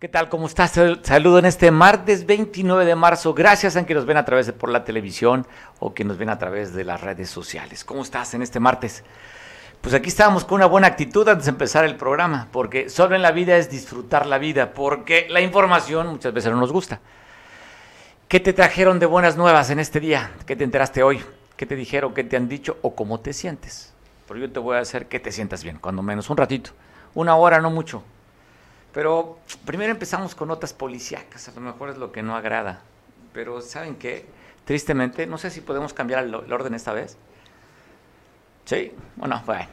¿Qué tal? ¿Cómo estás? Saludo en este martes 29 de marzo. Gracias a que nos ven a través de por la televisión o que nos ven a través de las redes sociales. ¿Cómo estás en este martes? Pues aquí estábamos con una buena actitud antes de empezar el programa, porque solo en la vida es disfrutar la vida, porque la información muchas veces no nos gusta. ¿Qué te trajeron de buenas nuevas en este día? ¿Qué te enteraste hoy? ¿Qué te dijeron? ¿Qué te han dicho? ¿O cómo te sientes? Pero yo te voy a hacer que te sientas bien, cuando menos un ratito. Una hora, no mucho pero primero empezamos con notas policíacas, a lo mejor es lo que no agrada. Pero ¿saben qué? Tristemente, no sé si podemos cambiar el, orden esta vez. Sí, bueno, bueno.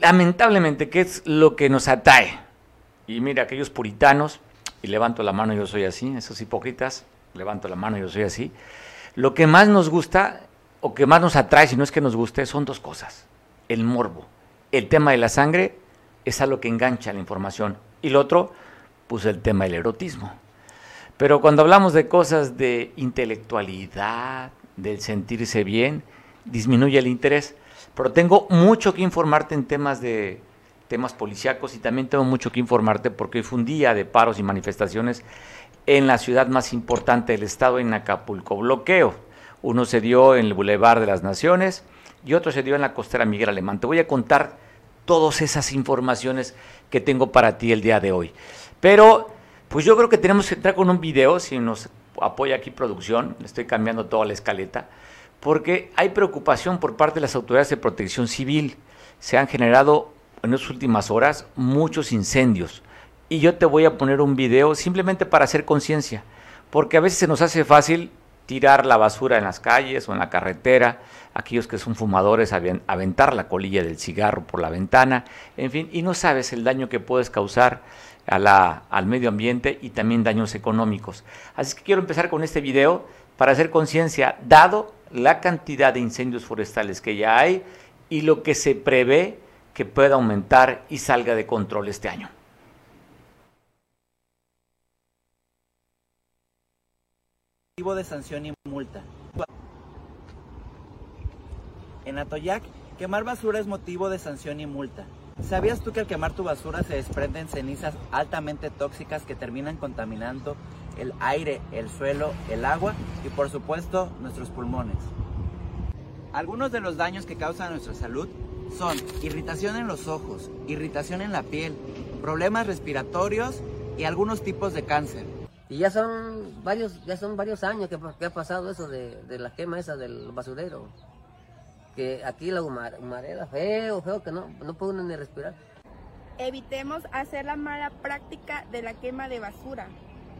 lamentablemente, ¿qué es lo que nos atrae? Y mira, aquellos puritanos, y levanto la mano, yo soy así, esos hipócritas, levanto la mano, yo soy así. Lo que más nos gusta, o que más nos atrae, si no es que nos guste, son dos cosas. El morbo. El tema de la sangre es algo que engancha la información y lo otro, pues el tema del erotismo. Pero cuando hablamos de cosas de intelectualidad, del sentirse bien, disminuye el interés. Pero tengo mucho que informarte en temas de temas policíacos y también tengo mucho que informarte porque hoy fue un día de paros y manifestaciones en la ciudad más importante del estado, en Acapulco. Bloqueo. Uno se dio en el Boulevard de las Naciones y otro se dio en la costera Miguel Alemán. Te voy a contar todas esas informaciones que tengo para ti el día de hoy. Pero, pues yo creo que tenemos que entrar con un video, si nos apoya aquí producción, le estoy cambiando toda la escaleta, porque hay preocupación por parte de las autoridades de protección civil. Se han generado en las últimas horas muchos incendios. Y yo te voy a poner un video simplemente para hacer conciencia, porque a veces se nos hace fácil tirar la basura en las calles o en la carretera, aquellos que son fumadores aventar la colilla del cigarro por la ventana, en fin, y no sabes el daño que puedes causar a la, al medio ambiente y también daños económicos. Así que quiero empezar con este video para hacer conciencia, dado la cantidad de incendios forestales que ya hay y lo que se prevé que pueda aumentar y salga de control este año. de sanción y multa. En Atoyac, quemar basura es motivo de sanción y multa. ¿Sabías tú que al quemar tu basura se desprenden cenizas altamente tóxicas que terminan contaminando el aire, el suelo, el agua y por supuesto nuestros pulmones? Algunos de los daños que causan nuestra salud son irritación en los ojos, irritación en la piel, problemas respiratorios y algunos tipos de cáncer. Y ya son varios, ya son varios años que, ha pasado eso de, de la quema del basurero que aquí la humareda, feo, feo, que no, no puede uno ni respirar. Evitemos hacer la mala práctica de la quema de basura.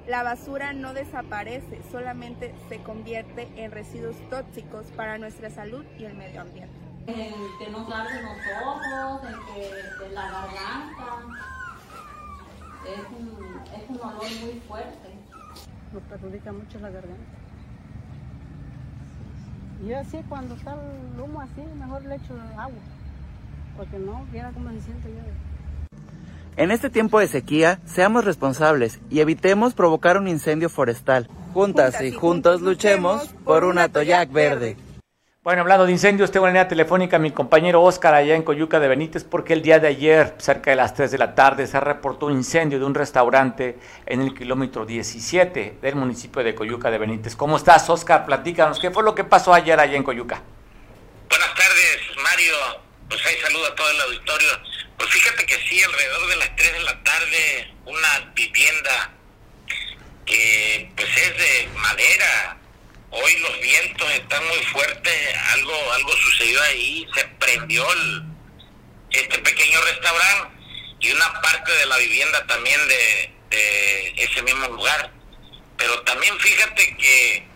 La basura no desaparece, solamente se convierte en residuos tóxicos para nuestra salud y el medio ambiente. En que nos arden los ojos, en que la garganta. Es un, es un olor muy fuerte. Nos perjudica mucho la garganta. Yo así cuando está el humo así, mejor le echo agua, porque no, viera cómo se siente yo. En este tiempo de sequía, seamos responsables y evitemos provocar un incendio forestal. Juntas, y juntos luchemos por un atoyac verde. Bueno, hablando de incendios, tengo la línea telefónica a mi compañero Oscar allá en Coyuca de Benítez, porque el día de ayer, cerca de las 3 de la tarde, se reportó un incendio de un restaurante en el kilómetro 17 del municipio de Coyuca de Benítez. ¿Cómo estás, Oscar? Platícanos, ¿qué fue lo que pasó ayer allá en Coyuca? Buenas tardes, Mario. Pues ahí saludo a todo el auditorio. Pues fíjate que sí, alrededor de las 3 de la tarde, una vivienda que pues es de madera, Hoy los vientos están muy fuertes, algo algo sucedió ahí, se prendió este pequeño restaurante y una parte de la vivienda también de, ese mismo lugar. Pero también fíjate que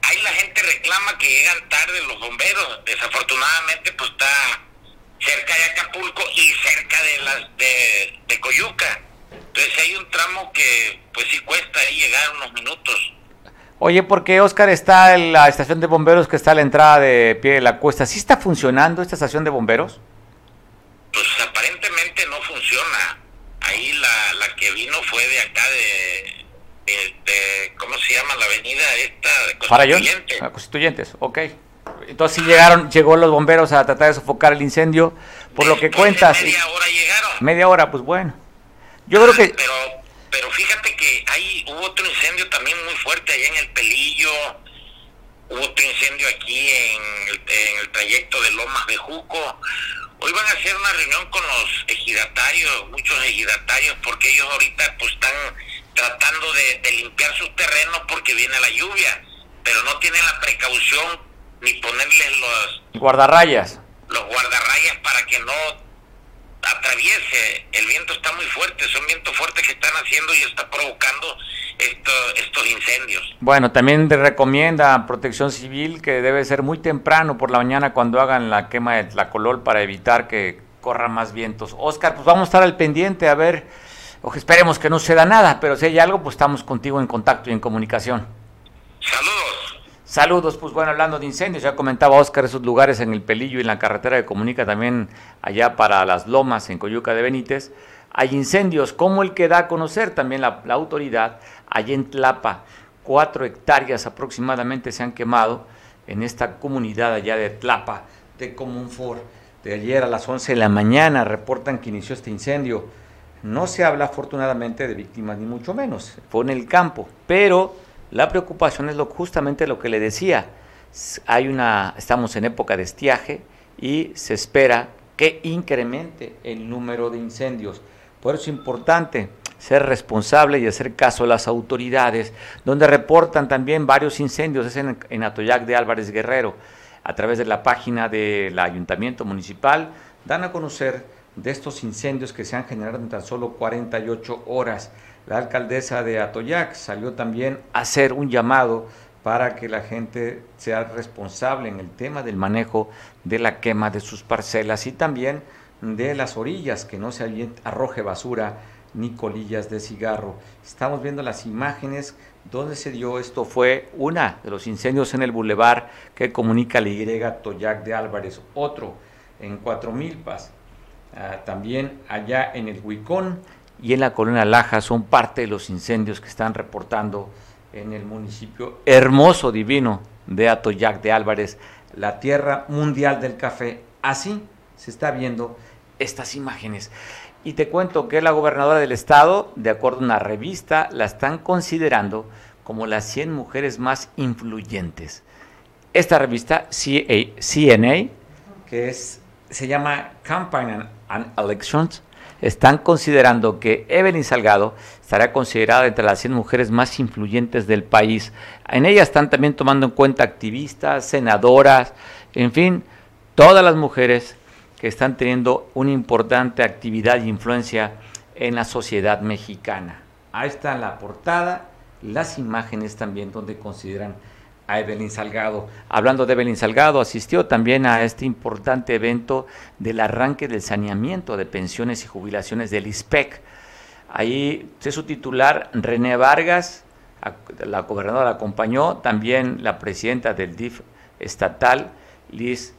hay la gente reclama que llegan tarde los bomberos, desafortunadamente pues está cerca de Acapulco y cerca de las de, de Coyuca. Entonces hay un tramo que pues sí cuesta ahí llegar unos minutos. Oye, ¿por qué Oscar está en la estación de bomberos que está a la entrada de pie de la cuesta? ¿Sí está funcionando esta estación de bomberos? Pues aparentemente no funciona. Ahí la, la que vino fue de acá de, ¿cómo se llama la avenida esta? De Constituyentes. Ah, Constituyentes, ok. Entonces sí llegaron, llegó los bomberos a tratar de sofocar el incendio, por lo que cuentas. Media hora llegaron. Media hora, pues bueno. Yo creo que... Pero, pero fíjate que hay hubo otro incendio también muy fuerte allá en el Pelillo, hubo otro incendio aquí en el, en el trayecto de Lomas de Juco. Hoy van a hacer una reunión con los ejidatarios, muchos ejidatarios, porque ellos ahorita pues están tratando de, de limpiar sus terrenos porque viene la lluvia, pero no tienen la precaución ni ponerles los Guardarrayas. los guardarrayas para que no atraviese. El viento está muy fuerte, son vientos fuertes que están haciendo y está provocando esto, estos incendios. Bueno, también te recomienda Protección Civil que debe ser muy temprano por la mañana cuando hagan la quema de Tlacolol para evitar que corran más vientos. Oscar, pues vamos a estar al pendiente a ver, o esperemos que no se da nada, pero si hay algo, pues estamos contigo en contacto y en comunicación. Saludos. Saludos, pues bueno, hablando de incendios, ya comentaba Oscar esos lugares en el Pelillo y en la carretera que comunica también allá para las Lomas, en Coyuca de Benítez. Hay incendios, como el que da a conocer también la, autoridad, allá en Tlapa, cuatro hectáreas aproximadamente se han quemado en esta comunidad allá de Tlapa, de Comunfor. De ayer a las 11 de la mañana reportan que inició este incendio. No se habla afortunadamente de víctimas ni mucho menos, fue en el campo, pero la preocupación es lo, justamente lo que le decía. Hay una, estamos en época de estiaje y se espera que incremente el número de incendios. Por eso es importante ser responsable y hacer caso a las autoridades, donde reportan también varios incendios, es en, en Atoyac de Álvarez Guerrero, a través de la página del Ayuntamiento Municipal, dan a conocer de estos incendios que se han generado en tan solo 48 horas. La alcaldesa de Atoyac salió también a hacer un llamado para que la gente sea responsable en el tema del manejo de la quema de sus parcelas y también de las orillas, que no se arroje basura ni colillas de cigarro. Estamos viendo las imágenes donde se dio esto fue una de los incendios en el bulevar que comunica la Y Toyac de Álvarez, otro en Cuatro Milpas, ah, también allá en el Huicón y en la colonia Laja son parte de los incendios que están reportando en el municipio hermoso, divino de Atoyac de Álvarez, la tierra mundial del café. Así se está viendo estas imágenes. Y te cuento que la gobernadora del estado, de acuerdo a una revista, la están considerando como las 100 mujeres más influyentes. Esta revista, CNA, que es, se llama Campaign and Elections, están considerando que Evelyn Salgado estará considerada entre las 100 mujeres más influyentes del país. En ella están también tomando en cuenta activistas, senadoras, en fin, todas las mujeres que están teniendo una importante actividad e influencia en la sociedad mexicana. Ahí está la portada, las imágenes también donde consideran a Evelyn Salgado. Hablando de Evelyn Salgado, asistió también a este importante evento del arranque del saneamiento de pensiones y jubilaciones del ISPEC. Ahí es su titular, René Vargas, la gobernadora acompañó, también la presidenta del DIF estatal, Liz,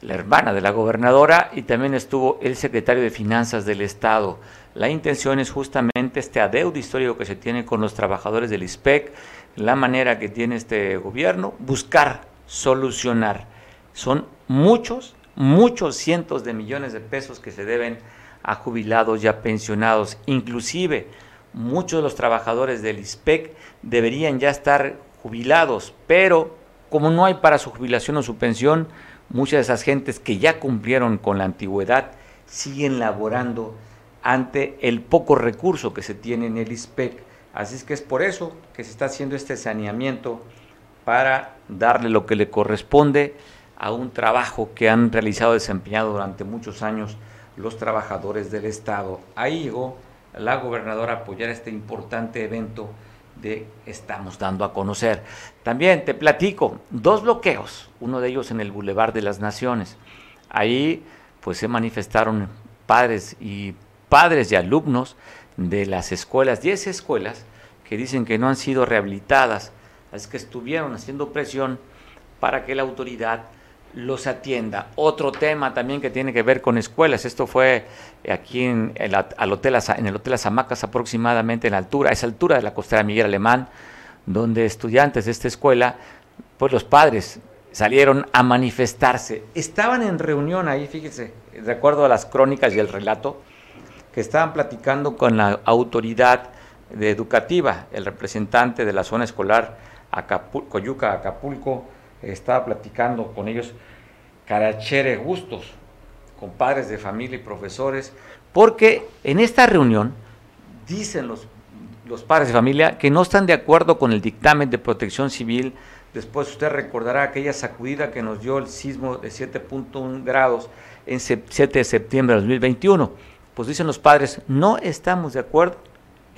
la hermana de la gobernadora, y también estuvo el secretario de Finanzas del Estado. La intención es justamente este adeudo histórico que se tiene con los trabajadores del ISPEC, la manera que tiene este gobierno, buscar solucionar. Son muchos, muchos cientos de millones de pesos que se deben a jubilados y a pensionados. Inclusive muchos de los trabajadores del ISPEC deberían ya estar jubilados, pero como no hay para su jubilación o su pensión, muchas de esas gentes que ya cumplieron con la antigüedad siguen laborando ante el poco recurso que se tiene en el ISPEC. Así es que es por eso que se está haciendo este saneamiento para darle lo que le corresponde a un trabajo que han realizado desempeñado durante muchos años los trabajadores del Estado. Ahí llegó la gobernadora a apoyar este importante evento de Estamos dando a conocer. También te platico, dos bloqueos, uno de ellos en el Boulevard de las Naciones. Ahí pues se manifestaron padres y padres y alumnos de las escuelas, 10 escuelas que dicen que no han sido rehabilitadas, es que estuvieron haciendo presión para que la autoridad los atienda. Otro tema también que tiene que ver con escuelas, esto fue aquí en el, al hotel, en el Hotel Las Hamacas aproximadamente en la altura, a esa altura de la costera Miguel Alemán, donde estudiantes de esta escuela, pues los padres salieron a manifestarse. Estaban en reunión ahí, fíjese, de acuerdo a las crónicas y el relato, que estaban platicando con la autoridad de educativa, el representante de la zona escolar Acapulco, Coyuca, Acapulco, estaba platicando con ellos carachere gustos, con padres de familia y profesores, porque en esta reunión dicen los, los padres de familia que no están de acuerdo con el dictamen de protección civil. Después usted recordará aquella sacudida que nos dio el sismo de 7.1 grados en 7 de septiembre de 2021. Pues dicen los padres, no estamos de acuerdo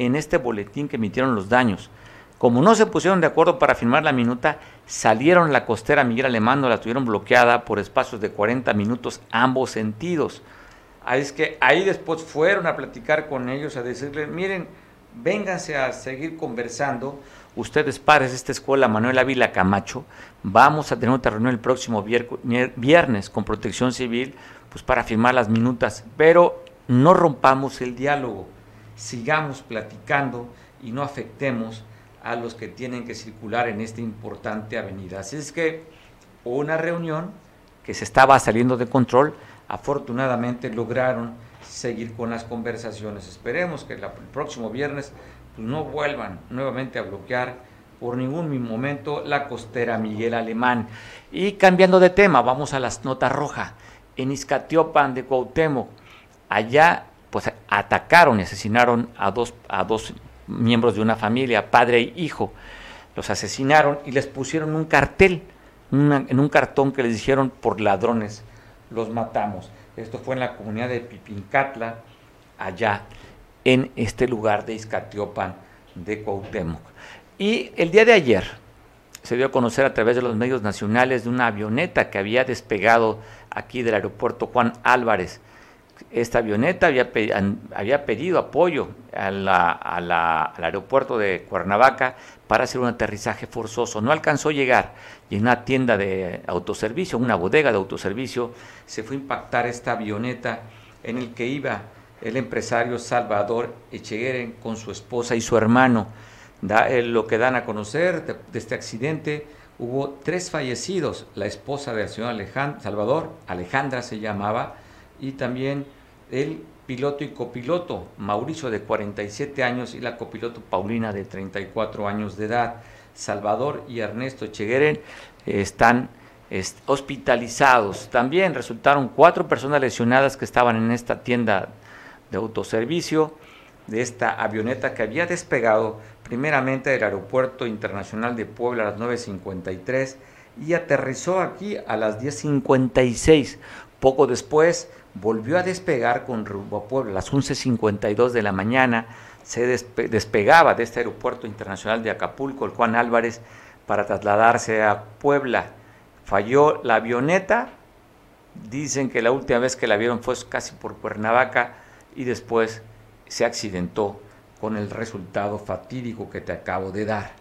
en este boletín que emitieron los daños. Como no se pusieron de acuerdo para firmar la minuta, salieron la costera Miguel Alemán, la tuvieron bloqueada por espacios de 40 minutos ambos sentidos. Ahí es que ahí después fueron a platicar con ellos, a decirles, miren, vénganse a seguir conversando. Ustedes, padres de esta escuela, Manuel Ávila Camacho, vamos a tener otra reunión el próximo viernes con Protección Civil, pues para firmar las minutas, pero no rompamos el diálogo, sigamos platicando y no afectemos a los que tienen que circular en esta importante avenida. Así es que una reunión que se estaba saliendo de control, afortunadamente lograron seguir con las conversaciones. Esperemos que el próximo viernes pues, no vuelvan nuevamente a bloquear por ningún momento la costera Miguel Alemán. Y cambiando de tema, vamos a las notas rojas. En Izcatiopan de Cuauhtémoc, allá pues atacaron y asesinaron a dos, a dos miembros de una familia, padre e hijo. Los asesinaron y les pusieron un cartel, en un cartón que les dijeron por ladrones, los matamos. Esto fue en la comunidad de Pipincatla, allá en este lugar de Izcatiopan de Cuauhtémoc. Y el día de ayer se dio a conocer a través de los medios nacionales de una avioneta que había despegado aquí del aeropuerto Juan Álvarez esta avioneta había, había pedido apoyo al aeropuerto de Cuernavaca para hacer un aterrizaje forzoso. No alcanzó a llegar y en una tienda de autoservicio, una bodega de autoservicio, se fue a impactar esta avioneta en el que iba el empresario Salvador Echegueren con su esposa y su hermano. Da, eh, lo que dan a conocer de, este accidente, hubo tres fallecidos, la esposa del señor Salvador, Alejandra se llamaba, y también el piloto y copiloto, Mauricio de 47 años y la copiloto Paulina de 34 años de edad. Salvador y Ernesto Chegueren están hospitalizados. También resultaron cuatro personas lesionadas que estaban en esta tienda de autoservicio de esta avioneta que había despegado primeramente del Aeropuerto Internacional de Puebla a las 9.53 y aterrizó aquí a las 10.56. Poco después volvió a despegar con rumbo a Puebla a las 11.52 de la mañana. Se despegaba de este aeropuerto internacional de Acapulco, el Juan Álvarez, para trasladarse a Puebla. Falló la avioneta. Dicen que la última vez que la vieron fue casi por Cuernavaca y después se accidentó con el resultado fatídico que te acabo de dar.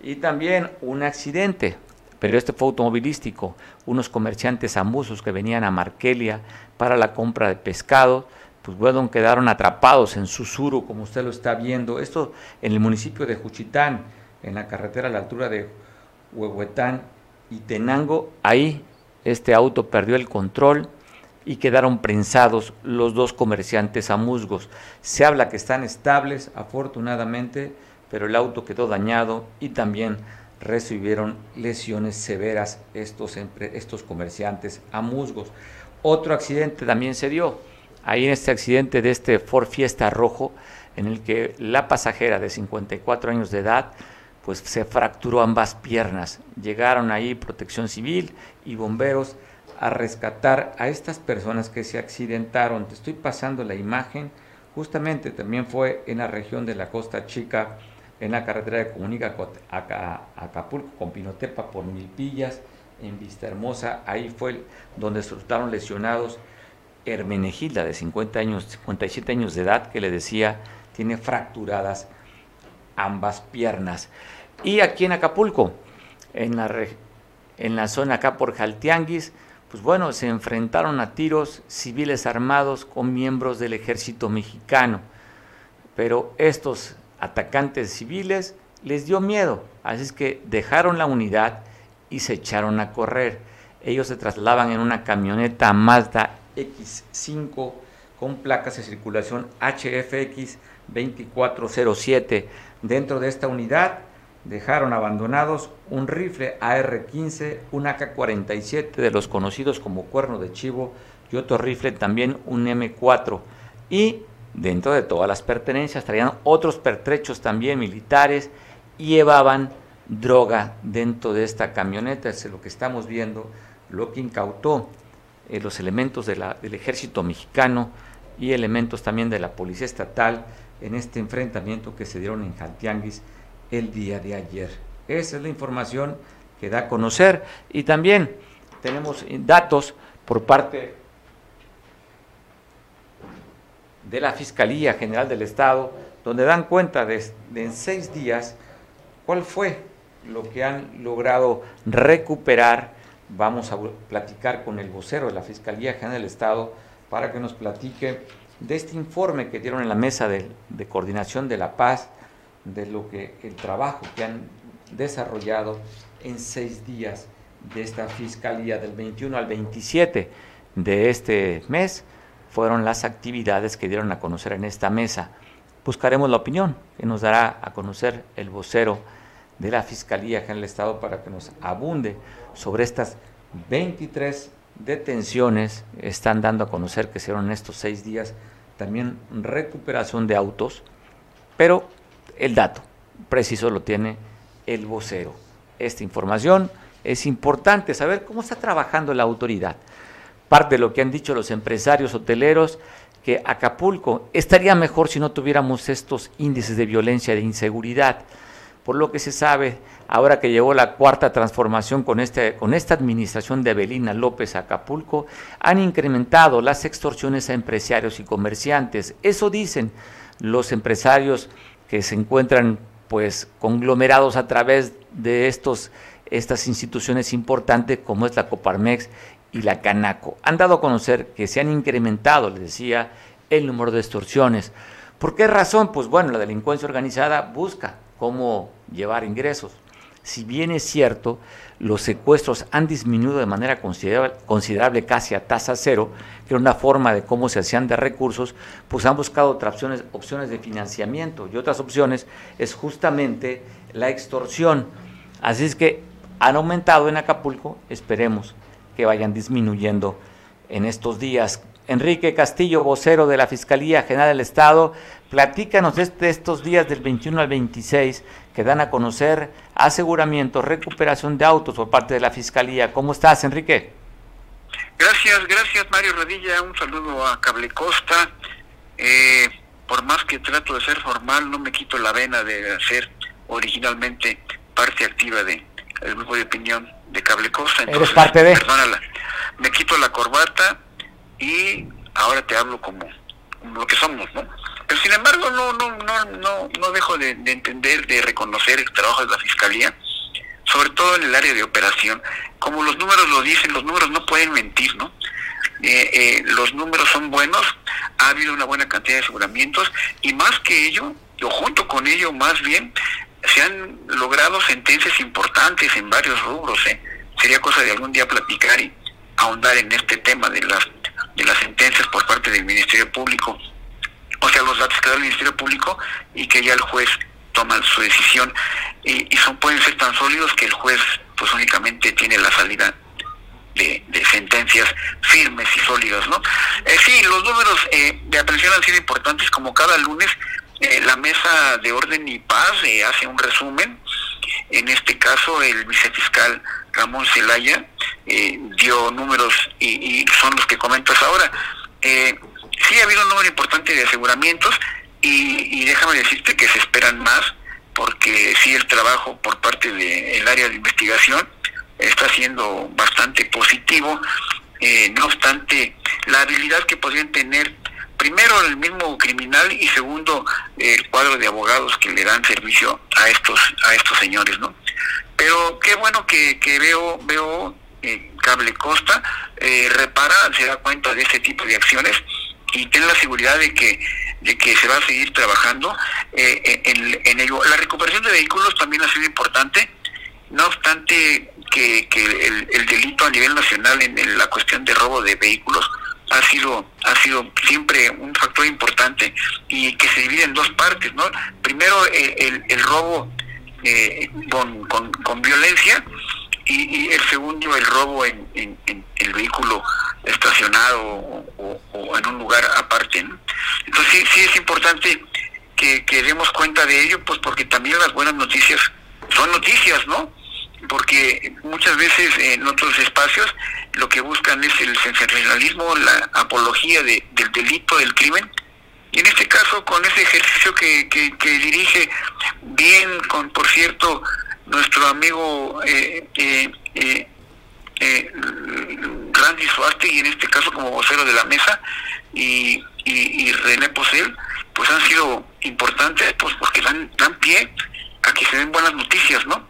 Y también un accidente, pero este fue automovilístico. Unos comerciantes amusos que venían a Markelia para la compra de pescado, pues bueno, quedaron atrapados en Susuro, como usted lo está viendo. Esto en el municipio de Juchitán, en la carretera a la altura de Huehuetán y Tenango. Ahí este auto perdió el control y quedaron prensados los dos comerciantes a musgos. Se habla que están estables, afortunadamente, pero el auto quedó dañado y también recibieron lesiones severas estos, estos comerciantes a musgos. Otro accidente también se dio. Ahí en este accidente de este Ford Fiesta rojo, en el que la pasajera de 54 años de edad, pues se fracturó ambas piernas. Llegaron ahí protección civil y bomberos a rescatar a estas personas que se accidentaron. Te estoy pasando la imagen. Justamente también fue en la región de la Costa Chica, en la carretera que comunica Acapulco con Pinotepa por Milpillas en Vista Hermosa, ahí fue donde resultaron lesionados Hermenegilda, de 50 años, 57 años de edad, que le decía tiene fracturadas ambas piernas. Y aquí en Acapulco, en la, en la zona acá por Jaltianguis, pues bueno, se enfrentaron a tiros civiles armados con miembros del ejército mexicano. Pero estos atacantes civiles les dio miedo, así es que dejaron la unidad y se echaron a correr. Ellos se trasladaban en una camioneta Mazda X5 con placas de circulación HFX 2407. Dentro de esta unidad dejaron abandonados un rifle AR-15, un AK-47 de los conocidos como cuerno de chivo y otro rifle también un M4. Y dentro de todas las pertenencias traían otros pertrechos también militares y llevaban droga dentro de esta camioneta. Es lo que estamos viendo, lo que incautó eh, los elementos del ejército mexicano y elementos también de la policía estatal en este enfrentamiento que se dieron en Jaltianguis el día de ayer. Esa es la información que da a conocer y también tenemos datos por parte de la Fiscalía General del Estado donde dan cuenta de, de en seis días cuál fue lo que han logrado recuperar. Vamos a platicar con el vocero de la Fiscalía General del Estado para que nos platique de este informe que dieron en la mesa de, coordinación de la paz, de lo que el trabajo que han desarrollado en seis días de esta fiscalía del 21 al 27 de este mes fueron las actividades que dieron a conocer en esta mesa. Buscaremos la opinión que nos dará a conocer el vocero de la Fiscalía General del Estado para que nos abunde sobre estas 23 detenciones están dando a conocer que se dieron en estos seis días también recuperación de autos, pero el dato preciso lo tiene el vocero. Esta información es importante saber cómo está trabajando la autoridad. Parte de lo que han dicho los empresarios hoteleros, que Acapulco estaría mejor si no tuviéramos estos índices de violencia de inseguridad. Por lo que se sabe, ahora que llegó la cuarta transformación con, este, con esta administración de Evelina López Acapulco, han incrementado las extorsiones a empresarios y comerciantes. Eso dicen los empresarios que se encuentran pues conglomerados a través de estos, estas instituciones importantes como es la Coparmex y la Canaco. Han dado a conocer que se han incrementado, les decía, el número de extorsiones. ¿Por qué razón? Pues bueno, la delincuencia organizada busca cómo llevar ingresos. Si bien es cierto, los secuestros han disminuido de manera considerable, casi a tasa cero, que era una forma de cómo se hacían de recursos, pues han buscado otras opciones, opciones de financiamiento y otras opciones es justamente la extorsión. Así es que han aumentado en Acapulco, esperemos que vayan disminuyendo en estos días. Enrique Castillo, vocero de la Fiscalía General del Estado, platícanos de este, estos días del 21 al 26 que dan a conocer aseguramiento, recuperación de autos por parte de la Fiscalía. ¿Cómo estás, Enrique? Gracias, gracias Mario Rodilla, un saludo a Cable Costa. Eh, por más que trato de ser formal, no me quito la vena de ser originalmente parte activa de el grupo de opinión de Cable Costa. Entonces, Eres parte de... Perdónala, me quito la corbata y ahora te hablo como, lo que somos, ¿no? Pero sin embargo no no no no no dejo de, entender, de reconocer el trabajo de la fiscalía, sobre todo en el área de operación. Como los números lo dicen, los números no pueden mentir, ¿no? Eh, eh, los números son buenos, ha habido una buena cantidad de aseguramientos y más que ello, o junto con ello más bien, se han logrado sentencias importantes en varios rubros. ¿eh? Sería cosa de algún día platicar y ahondar en este tema de las de las sentencias por parte del Ministerio Público, o sea, los datos que da el Ministerio Público y que ya el juez toma su decisión y, son pueden ser tan sólidos que el juez pues únicamente tiene la salida de, sentencias firmes y sólidas, ¿no? Eh, sí, los números eh, de aprehensión han sido importantes, como cada lunes eh, la mesa de orden y paz hace un resumen. En este caso, el vicefiscal Ramón Zelaya eh, dio números y, son los que comentas ahora. Eh, sí ha habido un número importante de aseguramientos y, déjame decirte que se esperan más porque sí el trabajo por parte del área de investigación está siendo bastante positivo. Eh, no obstante, la habilidad que podrían tener primero el mismo criminal y segundo el cuadro de abogados que le dan servicio a estos a estos señores, ¿no? Pero qué bueno que, que veo veo eh, Cable Costa eh, repara, se da cuenta de este tipo de acciones y tiene la seguridad de que de que se va a seguir trabajando eh, en, ello. La recuperación de vehículos también ha sido importante, no obstante que, el, delito a nivel nacional en, la cuestión de robo de vehículos ha sido ha sido siempre un factor importante y que se divide en dos partes, ¿no? Primero el, el, robo eh, con, con, violencia y, el segundo el robo en, el vehículo estacionado o, en un lugar aparte. Entonces sí, sí es importante que, que demos cuenta de ello, pues porque también las buenas noticias son noticias, ¿no? Porque muchas veces en otros espacios lo que buscan es el sensacionalismo, la apología del delito, del crimen, y en este caso con ese ejercicio que, que, dirige bien, con por cierto, nuestro amigo eh, eh, eh, eh Randy Suaste, y en este caso como vocero de la mesa, y, y, René Posel, pues han sido importantes pues porque dan, dan pie a que se den buenas noticias, ¿no?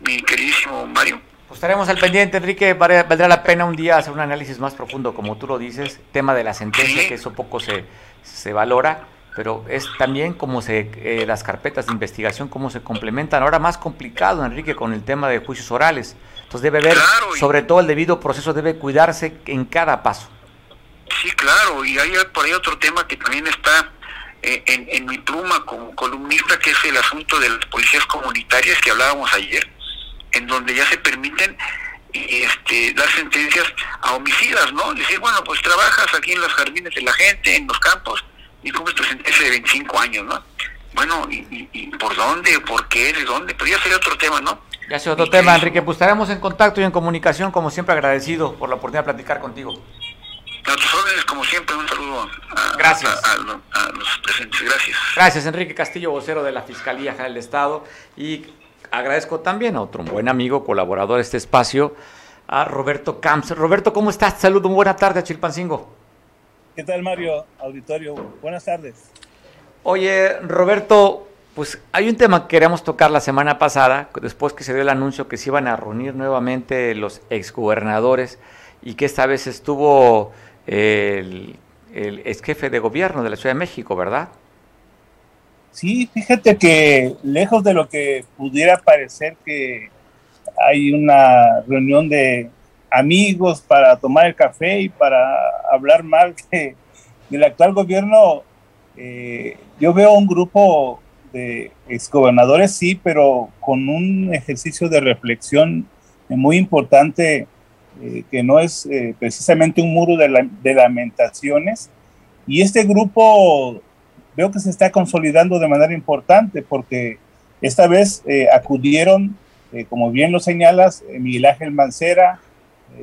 Mi queridísimo Mario. Pues estaremos al pendiente, Enrique. Valdrá la pena un día hacer un análisis más profundo, como tú lo dices, tema de la sentencia, que eso poco se, se valora, pero es también como se eh, las carpetas de investigación, cómo se complementan. Ahora más complicado, Enrique, con el tema de juicios orales. Entonces debe haber, sobre todo el debido proceso, debe cuidarse en cada paso. Sí, claro, y hay por ahí otro tema que también está eh, en, en mi pluma como columnista, que es el asunto de las policías comunitarias que hablábamos ayer en donde ya se permiten este, dar sentencias a homicidas, ¿no? Decir, bueno, pues trabajas aquí en los jardines de la gente, en los campos, y cumples tu sentencia de 25 años, ¿no? Bueno, ¿y, por dónde? ¿Por qué? ¿De dónde? Pero ya sería otro tema, ¿no? Ya sería otro tema, Enrique. Pues estaremos en contacto y en comunicación, como siempre, agradecido por la oportunidad de platicar contigo. A tus órdenes, como siempre, un saludo a, Gracias. a, los presentes. Gracias. Gracias, Enrique Castillo, vocero de la Fiscalía General del Estado. Y agradezco también a otro buen amigo, colaborador de este espacio, a Roberto Camps. Roberto, ¿cómo estás? Saludos, buena tarde a Chilpancingo. ¿Qué tal, Mario? Auditorio, buenas tardes. Oye, Roberto, pues hay un tema que queríamos tocar la semana pasada, después que se dio el anuncio que se iban a reunir nuevamente los exgobernadores y que esta vez estuvo el, el ex jefe de gobierno de la Ciudad de México, ¿verdad? Sí, fíjate que lejos de lo que pudiera parecer que hay una reunión de amigos para tomar el café y para hablar mal del actual gobierno, eh, yo veo un grupo de exgobernadores, sí, pero con un ejercicio de reflexión muy importante, eh, que no es eh, precisamente un muro de, de lamentaciones. Y este grupo veo que se está consolidando de manera importante porque esta vez eh, acudieron, eh, como bien lo señalas, eh, Miguel Ángel Mancera,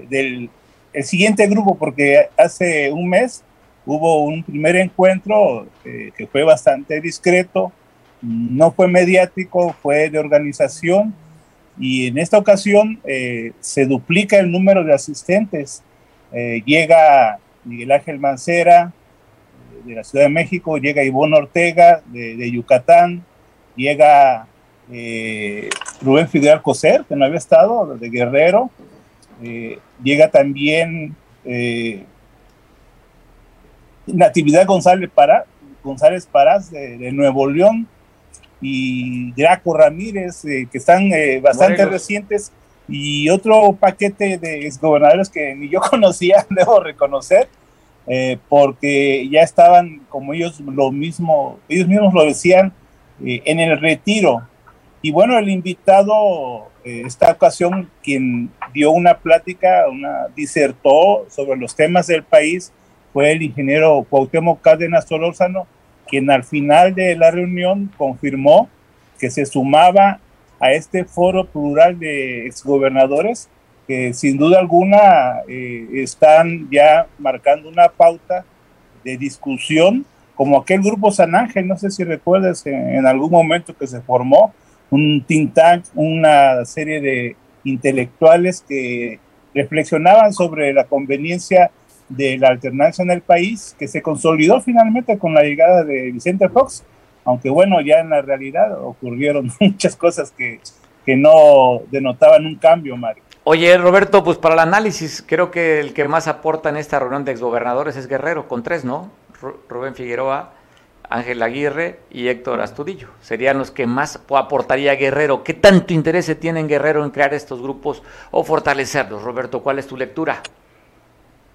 del el siguiente grupo, porque hace un mes hubo un primer encuentro que fue bastante discreto, no fue mediático, fue de organización, y en esta ocasión se duplica el número de asistentes. llega Miguel Ángel Mancera, de la Ciudad de México, llega Ivonne Ortega de, Yucatán, llega eh, Rubén Fidel Coser, que no había estado, de Guerrero, eh, llega también eh, Natividad González, Para, González Parás de, Nuevo León y Draco Ramírez, que están bastante recientes, y otro paquete de exgobernadores que ni yo conocía, debo reconocer, eh, porque ya estaban, como ellos lo mismo, ellos mismos lo decían, eh, en el retiro. Y bueno, el invitado, eh, esta ocasión, quien dio una plática, una disertó sobre los temas del país, fue el ingeniero Cuauhtémoc Cárdenas Solórzano, quien al final de la reunión confirmó que se sumaba a este foro plural de exgobernadores que sin duda alguna eh, están ya marcando una pauta de discusión, como aquel grupo San Ángel, no sé si recuerdas en, algún momento que se formó, un think tank, una serie de intelectuales que reflexionaban sobre la conveniencia de la alternancia en el país, que se consolidó finalmente con la llegada de Vicente Fox, aunque bueno, ya en la realidad ocurrieron muchas cosas que, que no denotaban un cambio, Mario. Oye, Roberto, pues para el análisis, creo que el que más aporta en esta reunión de exgobernadores es Guerrero, con tres, ¿no? Rubén Figueroa, Ángel Aguirre y Héctor Astudillo. Serían los que más aportaría Guerrero. ¿Qué tanto interés tiene en Guerrero en crear estos grupos o fortalecerlos? Roberto, ¿cuál es tu lectura?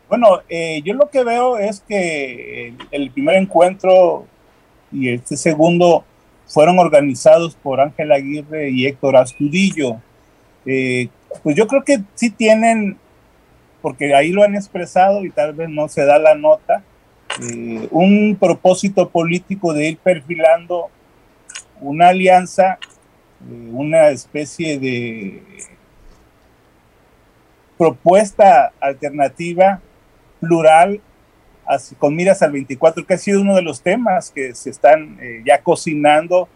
Bueno, eh, yo lo que veo es que el, primer encuentro y este segundo fueron organizados por Ángel Aguirre y Héctor Astudillo. Eh, pues yo creo que sí tienen, porque ahí lo han expresado y tal vez no se da la nota, eh, un propósito político de ir perfilando una alianza, una especie de propuesta alternativa, plural, así, con miras al 24, que ha sido uno de los temas que se están eh, ya cocinando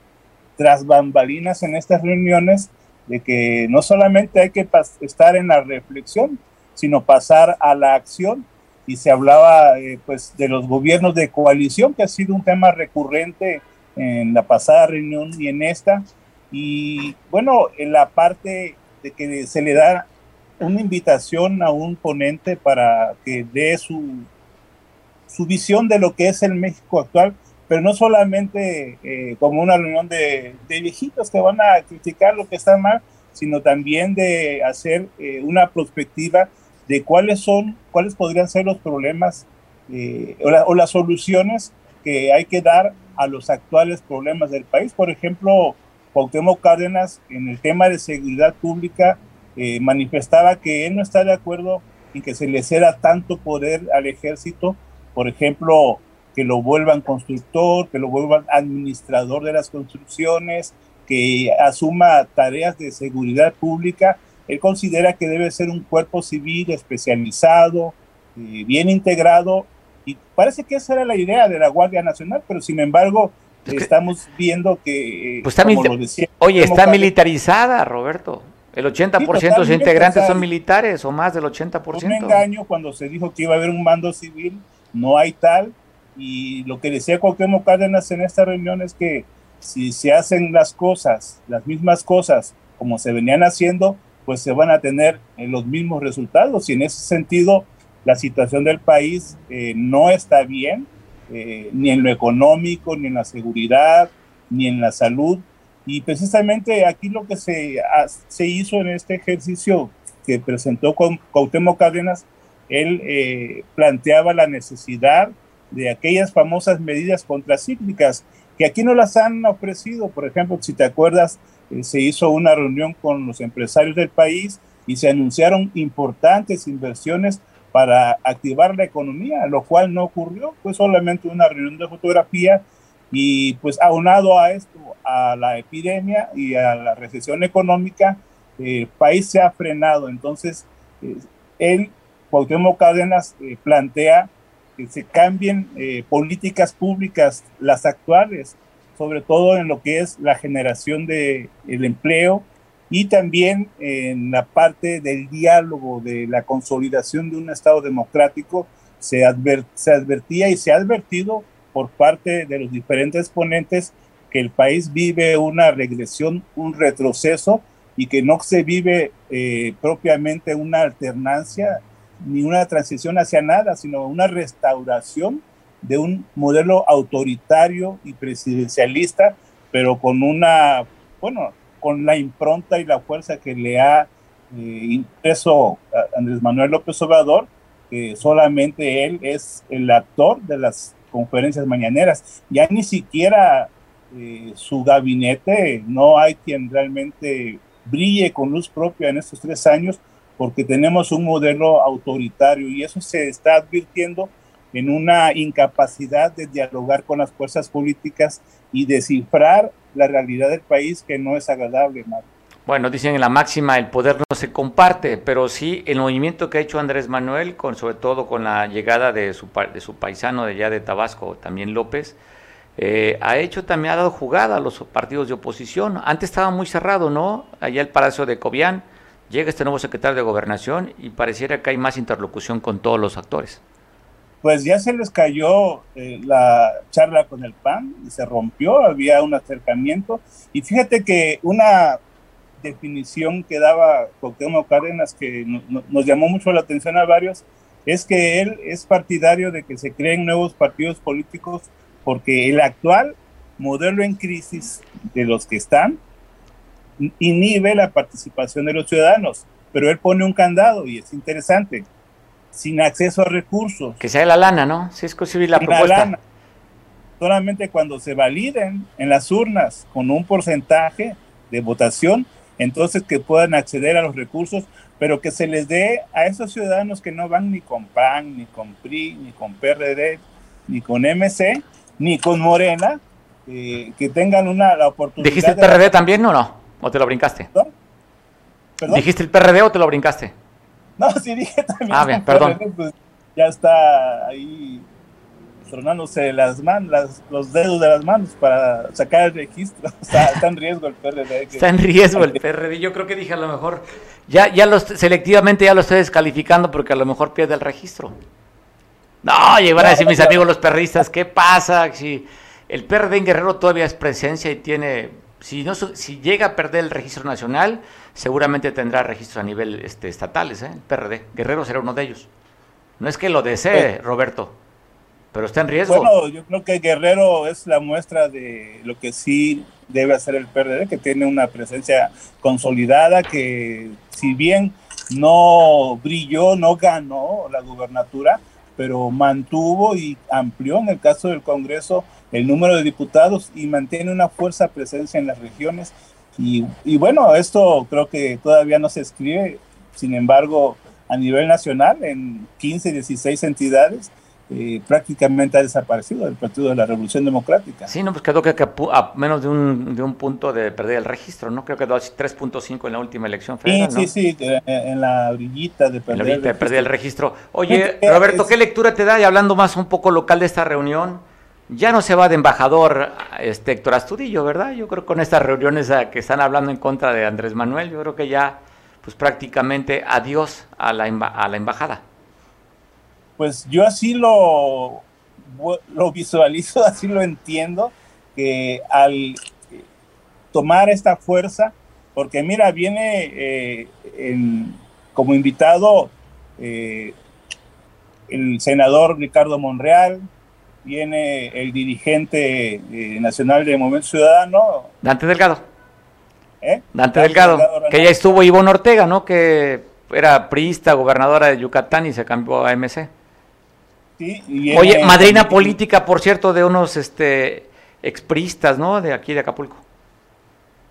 tras bambalinas en estas reuniones, de que no solamente hay que estar en la reflexión, sino pasar a la acción. Y se hablaba eh, pues de los gobiernos de coalición, que ha sido un tema recurrente en la pasada reunión y en esta. Y bueno, en la parte de que se le da una invitación a un ponente para que dé su, su visión de lo que es el México actual, pero no solamente eh, como una reunión de, viejitos que van a criticar lo que está mal, sino también de hacer eh, una perspectiva de cuáles son, cuáles podrían ser los problemas eh, o, las soluciones que hay que dar a los actuales problemas del país. Por ejemplo, Cuauhtémoc Cárdenas en el tema de seguridad pública manifestaba que él no está de acuerdo en que se le ceda tanto poder al ejército, por ejemplo, que lo vuelvan constructor, que lo vuelvan administrador de las construcciones, que asuma tareas de seguridad pública. Él considera que debe ser un cuerpo civil especializado, eh, bien integrado, y parece que esa era la idea de la Guardia Nacional, pero sin embargo estamos viendo que... Pues está Oye, está militarizada, Roberto. El 80% de sus integrantes son militares o más del 80%. Un engaño cuando se dijo que iba a haber un mando civil, no hay tal. Y lo que decía Cuauhtémoc Cárdenas en esta reunión es que si se hacen las cosas, las mismas cosas como se venían haciendo, pues se van a tener eh, los mismos resultados. Y en ese sentido, la situación del país eh, no está bien, eh, ni en lo económico, ni en la seguridad, ni en la salud. Y precisamente aquí lo que se, se hizo en este ejercicio que presentó con Cuauhtémoc Cárdenas, él eh, planteaba la necesidad de aquellas famosas medidas contracíclicas que aquí no las han ofrecido. Por ejemplo, si te acuerdas, eh, se hizo una reunión con los empresarios del país y se anunciaron importantes inversiones para activar la economía, lo cual no ocurrió, fue solamente una reunión de fotografía y pues aunado a esto, a la epidemia y a la recesión económica, el país se ha frenado. Entonces, eh, él, Cuauhtémoc eh, plantea que se cambien eh, políticas públicas, las actuales, sobre todo en lo que es la generación del el empleo y también en la parte del diálogo, de la consolidación de un Estado democrático, se, se advertía y se ha advertido por parte de los diferentes ponentes que el país vive una regresión, un retroceso y que no se vive eh, propiamente una alternancia ni una transición hacia nada, sino una restauración de un modelo autoritario y presidencialista, pero con una, bueno, con la impronta y la fuerza que le ha eh, impreso Andrés Manuel López Obrador, que solamente él es el actor de las conferencias mañaneras. Ya ni siquiera eh, su gabinete, no hay quien realmente brille con luz propia en estos tres años porque tenemos un modelo autoritario y eso se está advirtiendo en una incapacidad de dialogar con las fuerzas políticas y descifrar la realidad del país que no es agradable, Bueno, dicen en la máxima el poder no se comparte, pero sí el movimiento que ha hecho Andrés Manuel, con, sobre todo con la llegada de su, de su paisano de allá de Tabasco, también López, eh, ha hecho también, ha dado jugada a los partidos de oposición. Antes estaba muy cerrado, ¿no? Allá el Palacio de Cobián, llega este nuevo secretario de Gobernación y pareciera que hay más interlocución con todos los actores. Pues ya se les cayó eh, la charla con el PAN y se rompió, había un acercamiento. Y fíjate que una definición que daba Cuauhtémoc Cárdenas que nos llamó mucho la atención a varios es que él es partidario de que se creen nuevos partidos políticos porque el actual modelo en crisis de los que están inhibe la participación de los ciudadanos, pero él pone un candado y es interesante. sin acceso a recursos. Que sea la lana, ¿no? Sí, es posible la propuesta. Solamente cuando se validen en las urnas con un porcentaje de votación, entonces que puedan acceder a los recursos, pero que se les dé a esos ciudadanos que no van ni con PAN, ni con PRI, ni con PRD, ni con MC, ni con Morena, eh, que tengan una la oportunidad. ¿Dijiste PRD también o no? ¿O te lo brincaste? ¿Dijiste el PRD o te lo brincaste? No, sí dije también. Ah, bien, perdón. Pues, ya está ahí tronándose las manos, los dedos de las manos para sacar el registro. está en riesgo el PRD. Está en riesgo el PRD. Yo creo que dije a lo mejor, ya, ya los, selectivamente ya lo estoy descalificando porque a lo mejor pierde el registro. No, llevan a decir mis amigos los perristas, ¿qué pasa? Si el PRD en Guerrero todavía es presencia y tiene, si no si llega a perder el registro nacional, seguramente tendrá registros a nivel este, estatales, ¿eh? el PRD. Guerrero será uno de ellos. No es que lo desee, Roberto, pero está en riesgo. Bueno, yo creo que Guerrero es la muestra de lo que sí debe hacer el PRD, que tiene una presencia consolidada, que si bien no brilló, no ganó la gubernatura, pero mantuvo y amplió en el caso del Congreso el número de diputados y mantiene una fuerza presencia en las regiones. Y, y bueno, esto creo que todavía no se escribe, sin embargo, a nivel nacional, en 15, 16 entidades, eh, prácticamente ha desaparecido el Partido de la Revolución Democrática. Sí, no, pues quedó que, a menos de un, de un punto de perder el registro, ¿no? Creo que quedó 3.5 en la última elección federal, Sí, sí, sí, en la brillita de perder, el, de perder el registro. Oye, Roberto, ¿qué lectura te da? Y hablando más un poco local de esta reunión, ya no se va de embajador este Héctor Astudillo, ¿verdad? Yo creo que con estas reuniones que están hablando en contra de Andrés Manuel, yo creo que ya, pues prácticamente adiós a la, a la embajada pues yo así lo, lo visualizo, así lo entiendo, que al tomar esta fuerza, porque mira, viene eh, como invitado eh, el senador Ricardo Monreal, viene el dirigente eh, nacional de Movimiento Ciudadano. Dante Delgado. Dante, Delgado, que ya estuvo Ivonne Ortega, ¿no? Que era priista, gobernadora de Yucatán y se cambió a MC. Oye, madrina política, por cierto, de unos este, expristas, ¿no? De aquí de Acapulco.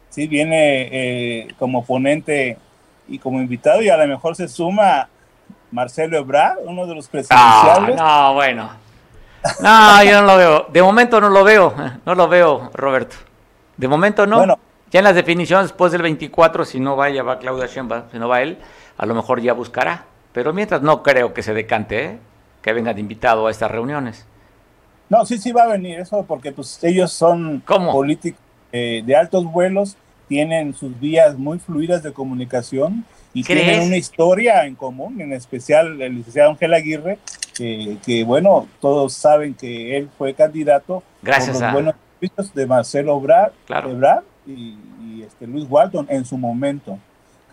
Sí, viene eh, como ponente y como invitado y a lo mejor se suma Marcelo Ebrard, uno de los presidenciales. no, bueno. No, yo no lo veo. De momento no lo veo, no lo veo, Roberto. De momento no. Bueno, ya en las definiciones después del 24, si no vaya, va Claudia Sheinbaum, si no va él, a lo mejor ya buscará. Pero mientras no creo que se decante, ¿eh? que venga de invitado a estas reuniones. No, sí, sí va a venir eso porque pues ellos son políticos eh, de altos vuelos, tienen sus vías muy fluidas de comunicación y tienen una historia en común, en especial el licenciado Ángel Aguirre, que, bueno, todos saben que él fue candidato Gracias por los buenos servicios de Marcelo Obrar, y, este Luis Walton en su momento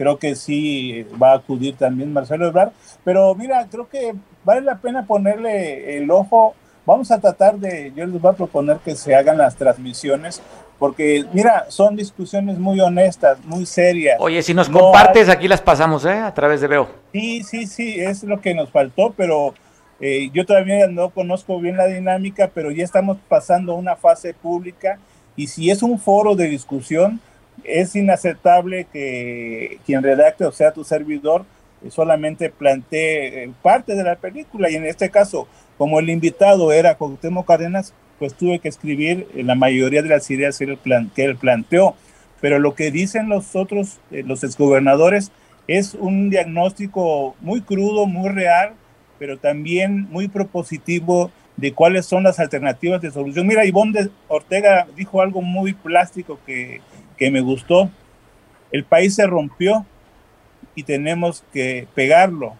creo que sí va a acudir también Marcelo Ebrard, pero mira, creo que vale la pena ponerle el ojo. Vamos a tratar de, yo les voy a proponer que se hagan las transmisiones, porque mira, son discusiones muy honestas, muy serias. Oye, si nos compartes, aquí las pasamos, ¿eh? A través de Veo. Sí, sí, sí, es lo que nos faltó, pero eh, yo todavía no conozco bien la dinámica, pero ya estamos pasando una fase pública y si es un foro de discusión, es inaceptable que quien redacte, o sea, tu servidor, solamente planteé eh, parte de la película y en este caso, como el invitado era Cuauhtémoc Cárdenas, pues tuve que escribir la mayoría de las ideas que él, planteó. Pero lo que dicen los otros, eh, los exgobernadores, es un diagnóstico muy crudo, muy real, pero también muy propositivo de cuáles son las alternativas de solución. Mira, Ivonne Ortega dijo algo muy plástico que, que me gustó. El país se rompió, y tenemos que pegarlo.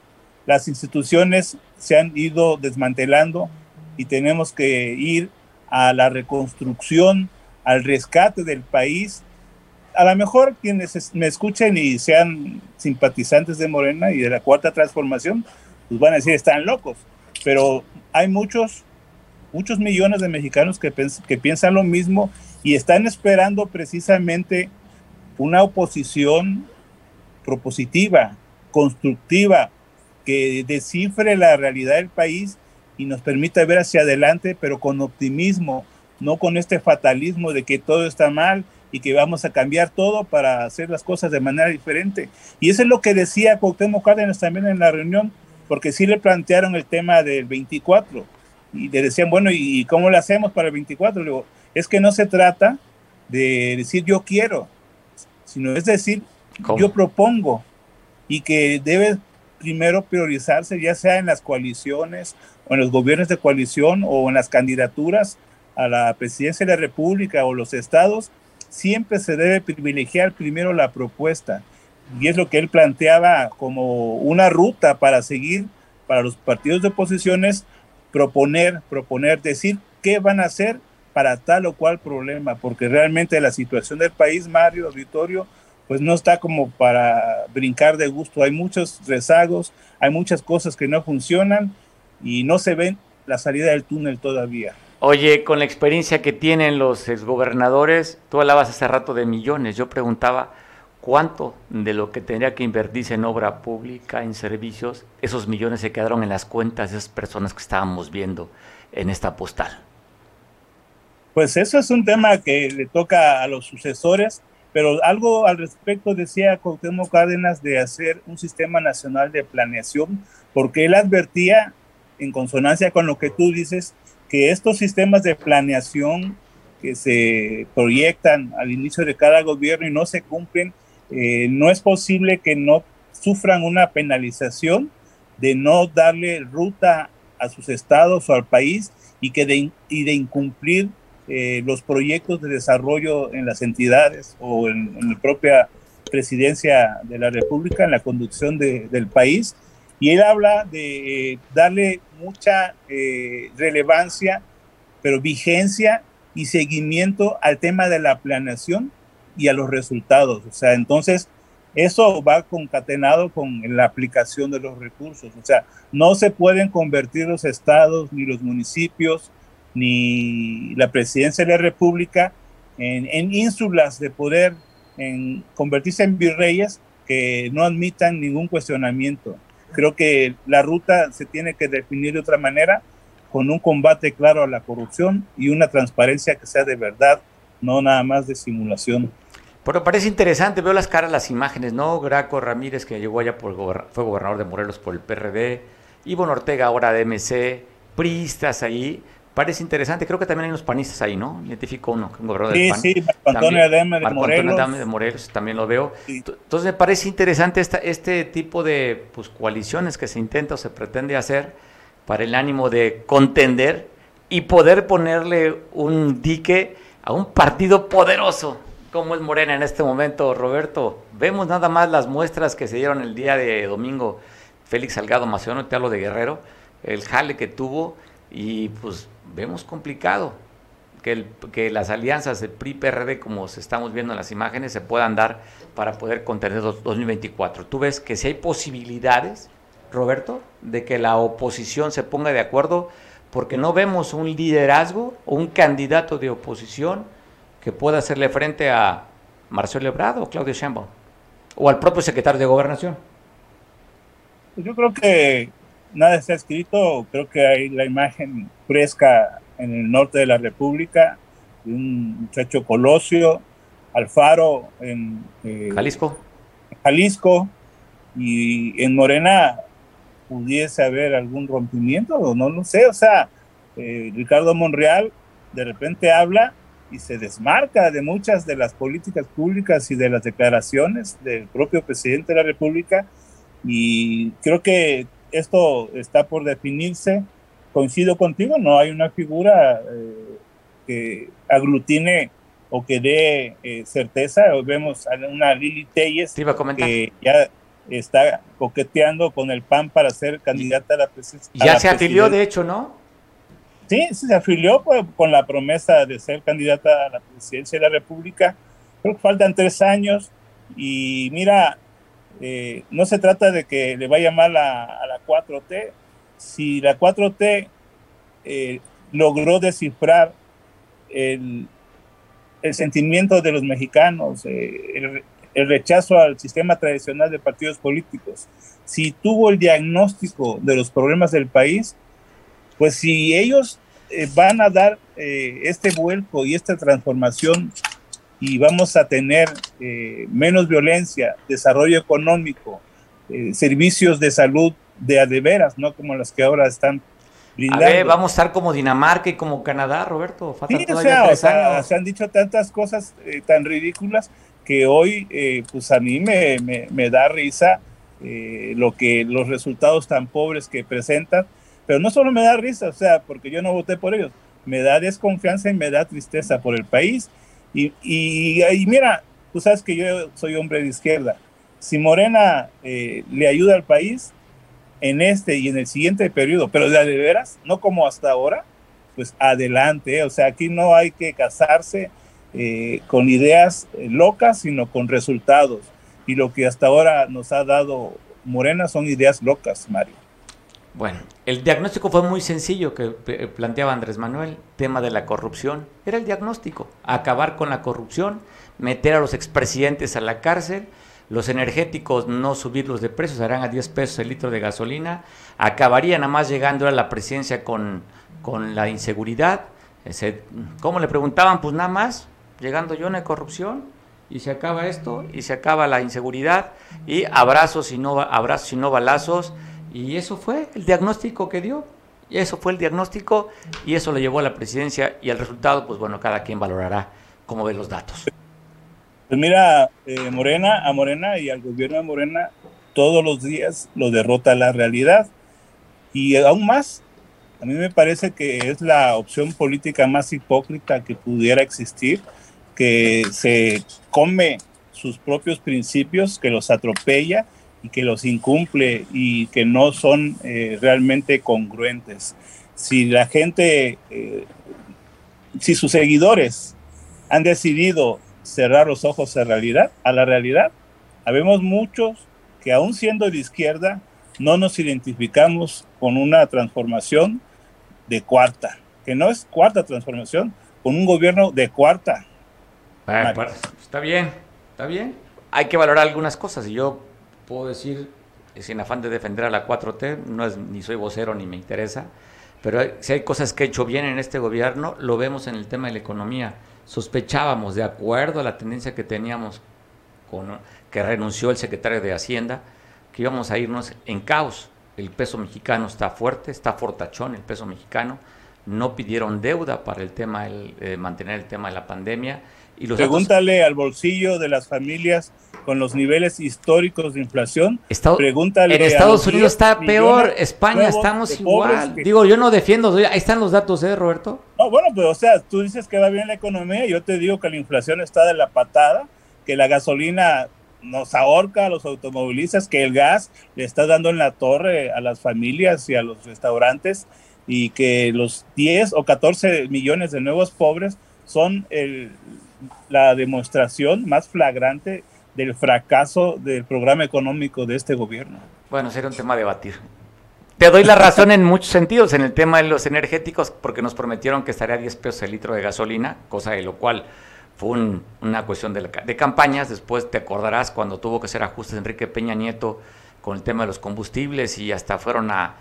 Las instituciones se han ido desmantelando y tenemos que ir a la reconstrucción, al rescate del país. A lo mejor quienes me escuchen y sean simpatizantes de Morena y de la cuarta transformación, pues van a decir, están locos. Pero hay muchos, muchos millones de mexicanos que, que piensan lo mismo y están esperando precisamente una oposición propositiva, constructiva, que descifre la realidad del país y nos permita ver hacia adelante, pero con optimismo, no con este fatalismo de que todo está mal y que vamos a cambiar todo para hacer las cosas de manera diferente. Y eso es lo que decía Cuauhtémoc Cárdenas también en la reunión, porque sí le plantearon el tema del 24 y le decían, bueno, ¿y cómo lo hacemos para el 24? Le digo, es que no se trata de decir yo quiero, sino es decir, yo propongo y que debe primero priorizarse, ya sea en las coaliciones o en los gobiernos de coalición o en las candidaturas a la presidencia de la República o los estados, siempre se debe privilegiar primero la propuesta. Y es lo que él planteaba como una ruta para seguir para los partidos de oposiciones, proponer, proponer, decir qué van a hacer para tal o cual problema, porque realmente la situación del país, Mario, auditorio, pues no está como para brincar de gusto. Hay muchos rezagos, hay muchas cosas que no funcionan y no se ven la salida del túnel todavía. Oye, con la experiencia que tienen los exgobernadores, tú hablabas hace rato de millones. Yo preguntaba cuánto de lo que tendría que invertirse en obra pública, en servicios, esos millones se quedaron en las cuentas de esas personas que estábamos viendo en esta postal. Pues eso es un tema que le toca a los sucesores, pero algo al respecto decía Cuauhtémoc Cárdenas de hacer un sistema nacional de planeación, porque él advertía, en consonancia con lo que tú dices, que estos sistemas de planeación que se proyectan al inicio de cada gobierno y no se cumplen, eh, no es posible que no sufran una penalización de no darle ruta a sus estados o al país y, que de, y de incumplir eh, los proyectos de desarrollo en las entidades o en, la propia presidencia de la República, en la conducción del país. Y él habla de eh, darle mucha relevancia, pero vigencia y seguimiento al tema de la planeación y a los resultados. O sea, entonces eso va concatenado con la aplicación de los recursos. O sea, no se pueden convertir los estados ni los municipios ni la presidencia de la República en, en ínsulas de poder, en convertirse en virreyes que no admitan ningún cuestionamiento. Creo que la ruta se tiene que definir de otra manera, con un combate claro a la corrupción y una transparencia que sea de verdad, no nada más de simulación. Pero parece interesante, veo las caras, las imágenes, ¿no? Graco Ramírez, que llegó allá, por, fue gobernador de Morelos por el PRD, Ivo Ortega, ahora de MC, Pristas ahí, parece interesante. Creo que también hay unos panistas ahí, ¿no? Identifico uno, un gobernador sí, del PAN. Sí, Marco Antonio Ademe de Marco Morelos. Antonio Adame de Morelos, también lo veo. Entonces me parece interesante esta, este tipo de pues, coaliciones que se intenta o se pretende hacer para el ánimo de contender y poder ponerle un dique a un partido poderoso como es Morena en este momento, Roberto. Vemos nada más las muestras que se dieron el día de domingo. Félix Salgado Macedonio, te hablo de Guerrero, el jale que tuvo y pues vemos complicado que, el, que las alianzas de PRI-PRD, como estamos viendo en las imágenes, se puedan dar para poder contener 2024. ¿Tú ves que si hay posibilidades, Roberto, de que la oposición se ponga de acuerdo? Porque no vemos un liderazgo o un candidato de oposición que pueda hacerle frente a Marcelo Ebrard o Claudio Sheinbaum o al propio secretario de Gobernación. Pues yo creo que nada está escrito, creo que hay la imagen fresca en el norte de la República de un muchacho Colosio, Alfaro en eh, Jalisco. Jalisco y en Morena pudiese haber algún rompimiento, o no lo sé, o sea, eh, Ricardo Monreal de repente habla y se desmarca de muchas de las políticas públicas y de las declaraciones del propio presidente de la República y creo que esto está por definirse. Coincido contigo, no hay una figura eh, que aglutine o que dé eh, certeza. Vemos a una Lili Telles que ya está coqueteando con el PAN para ser candidata a la, presidencia. Ya se afilió, de hecho, ¿no? Sí, se afilió pues, con la promesa de ser candidata a la presidencia de la República. Creo que faltan tres años y mira, eh, no se trata de que le vaya mal a, a la 4T. Si la 4T eh, logró descifrar el, sentimiento de los mexicanos, eh, el, el, rechazo al sistema tradicional de partidos políticos, si tuvo el diagnóstico de los problemas del país, pues si ellos eh, van a dar eh, este vuelco y esta transformación y vamos a tener eh, menos violencia, desarrollo económico, servicios de salud de adeveras, no como las que ahora están brindando. A ver, vamos a estar como Dinamarca y como Canadá, Roberto. Sí, o sea, se han dicho tantas cosas tan ridículas que hoy, pues a mí me, me, me da risa lo que los resultados tan pobres que presentan pero no solo me da risa, o sea, porque yo no voté por ellos, me da desconfianza y me da tristeza por el país. Y, y, mira, tú sabes que yo soy hombre de izquierda. Si Morena eh, le ayuda al país en este y en el siguiente periodo, pero de, veras, no como hasta ahora, pues adelante. O sea, aquí no hay que casarse eh, con ideas eh, locas, sino con resultados. Y lo que hasta ahora nos ha dado Morena son ideas locas, Mario. Bueno, el diagnóstico fue muy sencillo que planteaba Andrés Manuel, tema de la corrupción. Era el diagnóstico, acabar con la corrupción, meter a los expresidentes a la cárcel, los energéticos no subirlos de precios, harán a 10 pesos el litro de gasolina, acabaría nada más llegando a la presidencia con, con la inseguridad. Ese, ¿Cómo le preguntaban? Pues nada más, llegando yo hay corrupción, y se acaba esto, y se acaba la inseguridad, y abrazos y no, abrazos y no balazos, y eso fue el diagnóstico que dio. Y eso fue el diagnóstico y eso lo llevó a la presidencia y el resultado, pues bueno, cada quien valorará cómo ve los datos. Pues mira, eh, Morena, a Morena y al gobierno de Morena, todos los días lo derrota la realidad. Y aún más, a mí me parece que es la opción política más hipócrita que pudiera existir, que se come sus propios principios, que los atropella y que los incumple y que no son eh, realmente congruentes. Si la gente, eh, si sus seguidores han decidido cerrar los ojos a, realidad, a la realidad, habemos muchos que aún siendo de izquierda no nos identificamos con una transformación de cuarta, que no es cuarta transformación, con un gobierno de cuarta. está bien, está bien. Hay que valorar algunas cosas y yo puedo decir, sin afán de defender a la 4T, no es, ni soy vocero ni me interesa, pero si hay cosas que he hecho bien en este gobierno, lo vemos en el tema de la economía. Sospechábamos, de acuerdo a la tendencia que teníamos, con, que renunció el secretario de Hacienda, que íbamos a irnos en caos. El peso mexicano está fuerte, está fortachón el peso mexicano. No pidieron deuda para el tema, el, eh, mantener el tema de la pandemia. Y los Pregúntale al bolsillo de las familias con los niveles históricos de inflación. Pregúntale en Estados Unidos está peor, España estamos igual. Digo, yo no defiendo, ahí están los datos, ¿eh, Roberto? No, bueno, pues o sea, tú dices que va bien la economía, yo te digo que la inflación está de la patada, que la gasolina nos ahorca a los automovilistas, que el gas le está dando en la torre a las familias y a los restaurantes y que los 10 o 14 millones de nuevos pobres son el, la demostración más flagrante del fracaso del programa económico de este gobierno. Bueno, sería un tema a debatir. Te doy la razón en muchos sentidos, en el tema de los energéticos, porque nos prometieron que estaría a 10 pesos el litro de gasolina, cosa de lo cual fue una cuestión de, de, campañas. Después te acordarás cuando tuvo que hacer ajustes Enrique Peña Nieto con el tema de los combustibles y hasta fueron a,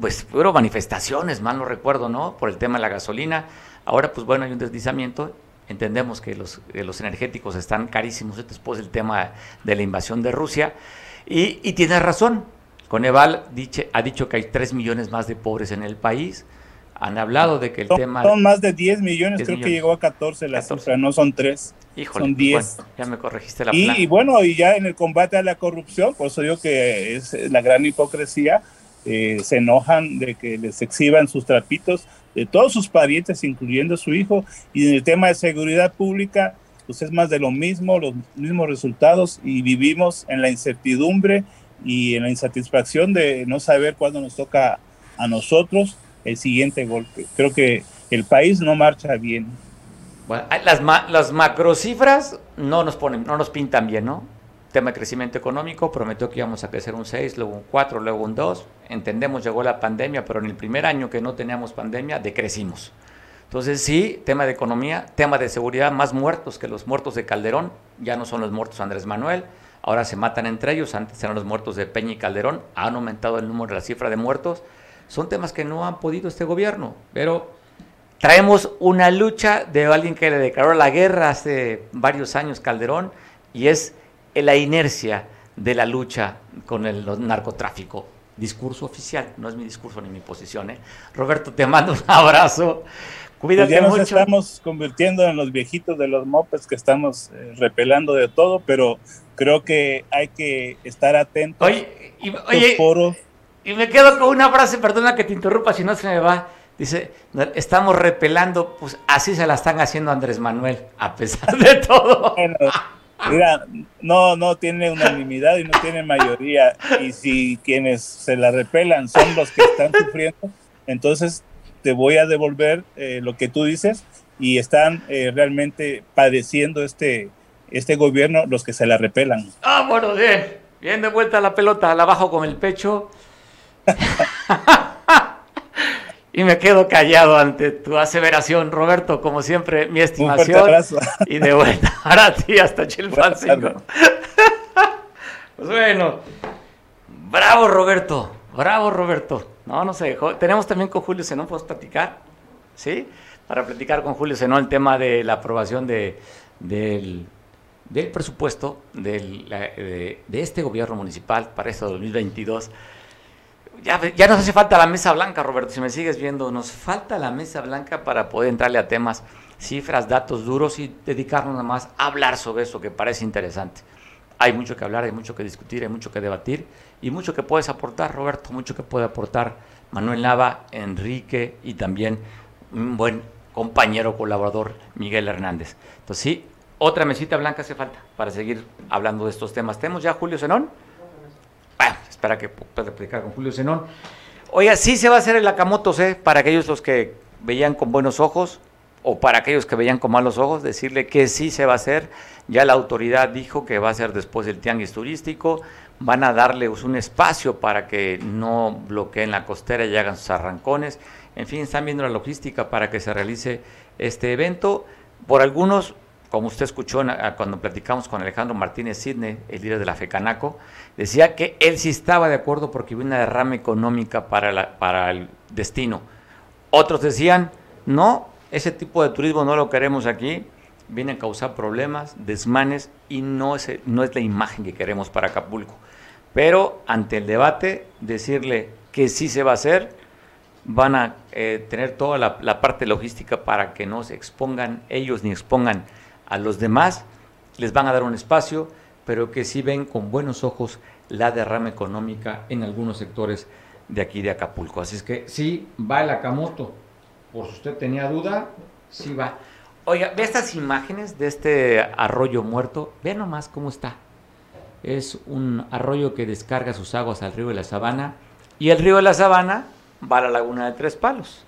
pues fueron manifestaciones, mal no recuerdo, ¿no? Por el tema de la gasolina. Ahora, pues bueno, hay un deslizamiento Entendemos que los, los energéticos están carísimos después del tema de la invasión de Rusia. Y, y tienes razón, Coneval dice, ha dicho que hay 3 millones más de pobres en el país. Han hablado de que el tema... Son más de 10 millones, creo que llegó a 14 la cifra, no son 3. son 10. ya me corregiste la y, y, bueno, y ya en el combate a la corrupción, por eso digo que es la gran hipocresía, eh, se enojan de que les exhiban sus trapitos de todos sus parientes, incluyendo su hijo, y en el tema de seguridad pública, pues es más de lo mismo, los mismos resultados, y vivimos en la incertidumbre y en la insatisfacción de no saber cuándo nos toca a nosotros el siguiente golpe. Creo que el país no marcha bien. Bueno, las, ma las macrocifras no nos ponen, no nos pintan bien, ¿no? Tema de crecimiento económico, prometió que íbamos a crecer un 6, luego un 4, luego un 2. Entendemos, llegó la pandemia, pero en el primer año que no teníamos pandemia, decrecimos. Entonces sí, tema de economía, tema de seguridad, más muertos que los muertos de Calderón, ya no son los muertos Andrés Manuel. ahora se matan entre ellos, antes eran los muertos de Peña y Calderón, han aumentado el número la cifra de muertos, son temas que no han podido este gobierno, pero traemos una lucha de alguien que le declaró la guerra hace varios años Calderón y es la inercia de la lucha con el narcotráfico. Discurso oficial, no es mi discurso ni mi posición. ¿eh? Roberto, te mando un abrazo. Cuídate pues ya nos mucho. estamos convirtiendo en los viejitos de los mopes que estamos eh, repelando de todo, pero creo que hay que estar atentos. Oye, y, oye, y me quedo con una frase, perdona que te interrumpa si no se me va. Dice, estamos repelando, pues así se la están haciendo Andrés Manuel, a pesar de todo. Bueno, mira, no, no tiene unanimidad y no tiene mayoría. Y si quienes se la repelan son los que están sufriendo, entonces te voy a devolver eh, lo que tú dices y están eh, realmente padeciendo este, este gobierno los que se la repelan. Ah, bueno, bien, bien de vuelta la pelota, la bajo con el pecho. y me quedo callado ante tu aseveración, Roberto, como siempre, mi estimación. y de vuelta para ti hasta Chilpancingo. pues bueno, bravo Roberto, bravo Roberto. No, no sé, tenemos también con Julio Zenón, podemos platicar, ¿sí? Para platicar con Julio Zenón el tema de la aprobación de, del, del presupuesto del, de, de este gobierno municipal para este 2022 ya, ya nos hace falta la mesa blanca, Roberto, si me sigues viendo, nos falta la mesa blanca para poder entrarle a temas, cifras, datos duros y dedicarnos nada más a hablar sobre eso que parece interesante. Hay mucho que hablar, hay mucho que discutir, hay mucho que debatir y mucho que puedes aportar, Roberto, mucho que puede aportar Manuel Nava, Enrique y también un buen compañero colaborador Miguel Hernández. Entonces sí, otra mesita blanca hace falta para seguir hablando de estos temas. ¿Tenemos ya Julio Zenón? Bueno, espera que pueda explicar con Julio Zenón. Oiga, sí se va a hacer el Akamotos, ¿eh? Para aquellos los que veían con buenos ojos o para aquellos que veían con malos ojos, decirle que sí se va a hacer. Ya la autoridad dijo que va a ser después del tianguis turístico. Van a darle un espacio para que no bloqueen la costera y hagan sus arrancones. En fin, están viendo la logística para que se realice este evento. Por algunos como usted escuchó cuando platicamos con Alejandro Martínez Sidney, el líder de la FECANACO, decía que él sí estaba de acuerdo porque hubo una derrama económica para, el destino. Otros decían, no, ese tipo de turismo no lo queremos aquí, viene a causar problemas, desmanes y no es, no es la imagen que queremos para Acapulco. Pero ante el debate, decirle que sí se va a hacer, van a eh, tener toda la, la parte logística para que no se expongan ellos ni expongan a los demás les van a dar un espacio, pero que sí ven con buenos ojos la derrama económica en algunos sectores de aquí de Acapulco. Así es que sí va el Akamoto. Por si usted tenía duda, sí va. Oiga, ve estas imágenes de este arroyo muerto. Ve nomás cómo está. Es un arroyo que descarga sus aguas al río de la Sabana. Y el río de la Sabana va a la laguna de Tres Palos.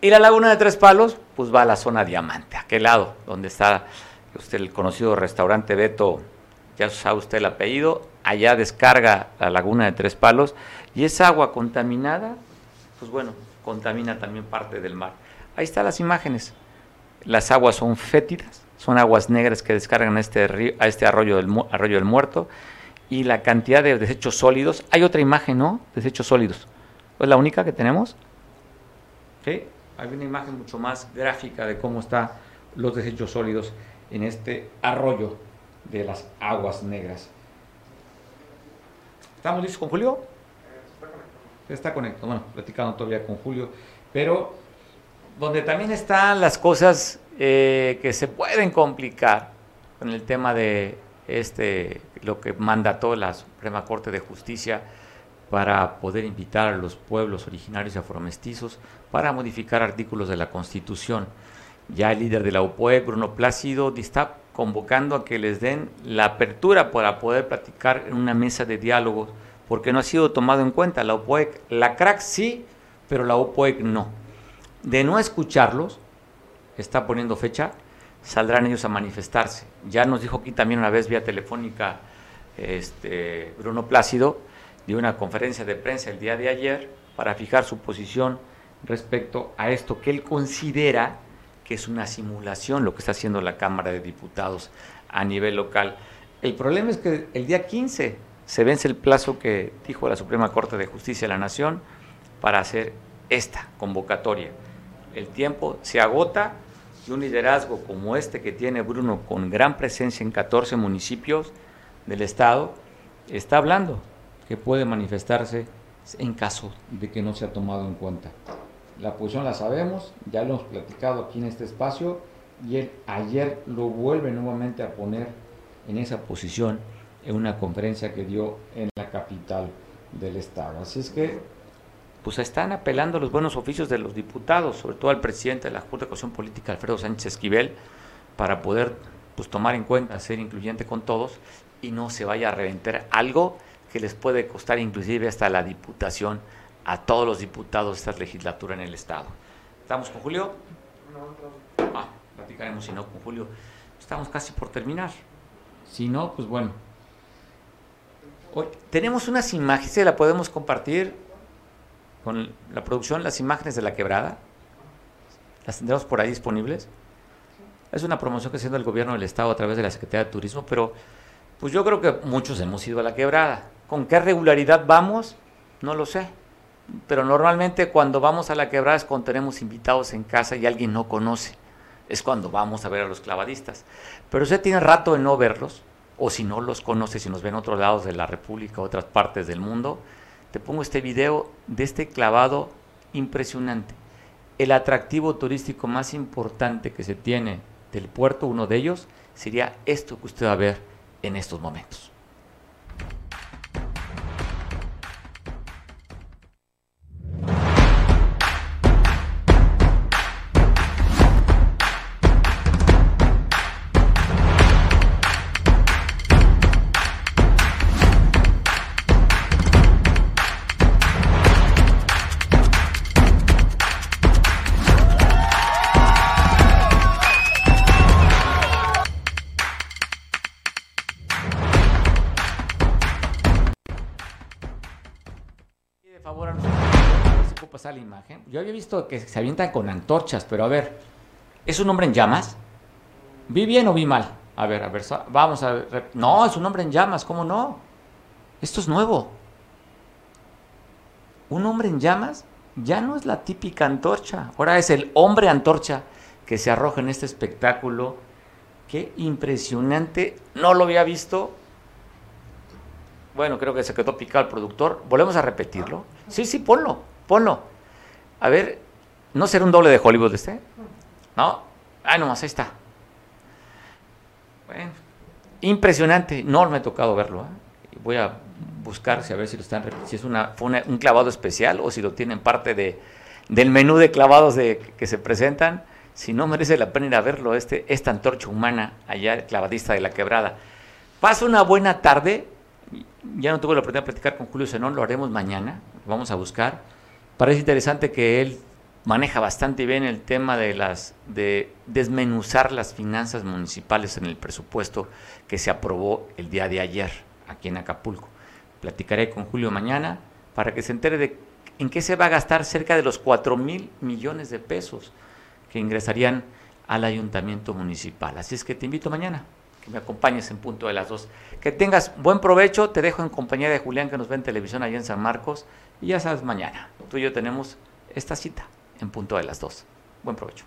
Y la laguna de Tres Palos, pues va a la zona diamante, aquel lado, donde está usted el conocido restaurante Beto, ya sabe usted el apellido, allá descarga la laguna de Tres Palos y esa agua contaminada, pues bueno, contamina también parte del mar. Ahí están las imágenes. Las aguas son fétidas, son aguas negras que descargan a este, río, a este arroyo, del, arroyo del Muerto y la cantidad de desechos sólidos. Hay otra imagen, ¿no? Desechos sólidos. ¿Es la única que tenemos? ¿Sí? Hay una imagen mucho más gráfica de cómo están los desechos sólidos en este arroyo de las aguas negras. ¿Estamos listos con Julio? Está conectado, bueno, platicando todavía con Julio, pero donde también están las cosas eh, que se pueden complicar con el tema de este lo que mandató la Suprema Corte de Justicia para poder invitar a los pueblos originarios y afromestizos para modificar artículos de la Constitución. Ya el líder de la UPOE, Bruno Plácido, está convocando a que les den la apertura para poder platicar en una mesa de diálogo, porque no ha sido tomado en cuenta. La UPOEC, la CRAC sí, pero la UPOEC no. De no escucharlos, está poniendo fecha, saldrán ellos a manifestarse. Ya nos dijo aquí también una vez vía telefónica este, Bruno Plácido, de una conferencia de prensa el día de ayer para fijar su posición respecto a esto que él considera que es una simulación lo que está haciendo la Cámara de Diputados a nivel local. El problema es que el día 15 se vence el plazo que dijo la Suprema Corte de Justicia de la Nación para hacer esta convocatoria. El tiempo se agota y un liderazgo como este que tiene Bruno con gran presencia en 14 municipios del Estado está hablando que puede manifestarse en caso de que no se ha tomado en cuenta. La posición la sabemos, ya lo hemos platicado aquí en este espacio y él ayer lo vuelve nuevamente a poner en esa posición en una conferencia que dio en la capital del estado. Así es que pues están apelando a los buenos oficios de los diputados, sobre todo al presidente de la Junta de Cuestión Política, Alfredo Sánchez Esquivel, para poder pues tomar en cuenta, ser incluyente con todos y no se vaya a reventar algo que les puede costar inclusive hasta la diputación a todos los diputados de esta legislatura en el Estado. ¿Estamos con Julio? Ah, platicaremos si no con Julio. Estamos casi por terminar. Si no, pues bueno. Hoy, tenemos unas imágenes, ¿se la podemos compartir con la producción, las imágenes de la quebrada. Las tendremos por ahí disponibles. Es una promoción que está haciendo el gobierno del Estado a través de la Secretaría de Turismo, pero pues yo creo que muchos hemos ido a la quebrada. ¿Con qué regularidad vamos? No lo sé. Pero normalmente cuando vamos a la quebrada es cuando tenemos invitados en casa y alguien no conoce. Es cuando vamos a ver a los clavadistas. Pero usted tiene rato de no verlos, o si no los conoce, si nos ven otros lados de la República, otras partes del mundo, te pongo este video de este clavado impresionante. El atractivo turístico más importante que se tiene del puerto, uno de ellos, sería esto que usted va a ver en estos momentos. Yo había visto que se avientan con antorchas, pero a ver, ¿es un hombre en llamas? ¿Vi bien o vi mal? A ver, a ver, vamos a ver. No, es un hombre en llamas, ¿cómo no? Esto es nuevo. Un hombre en llamas ya no es la típica antorcha, ahora es el hombre antorcha que se arroja en este espectáculo. Qué impresionante, no lo había visto. Bueno, creo que se quedó picado el productor. Volvemos a repetirlo. Sí, sí, ponlo, ponlo. A ver, ¿no será un doble de Hollywood este? ¿No? Ah, nomás, ahí está. Bueno, impresionante. No me ha tocado verlo. ¿eh? Voy a buscar a ver si lo están si es una, fue un clavado especial o si lo tienen parte de, del menú de clavados de, que se presentan. Si no merece la pena ir a verlo, este, esta antorcha humana allá, el clavadista de la quebrada. Pasa una buena tarde. Ya no tuve la oportunidad de platicar con Julio Zenón, lo haremos mañana. Vamos a buscar Parece interesante que él maneja bastante bien el tema de las de desmenuzar las finanzas municipales en el presupuesto que se aprobó el día de ayer aquí en Acapulco. Platicaré con Julio mañana para que se entere de en qué se va a gastar cerca de los 4 mil millones de pesos que ingresarían al ayuntamiento municipal. Así es que te invito mañana que me acompañes en punto de las dos. Que tengas buen provecho, te dejo en compañía de Julián que nos ve en televisión allá en San Marcos y ya sabes mañana tú y yo tenemos esta cita en punto de las dos. Buen provecho.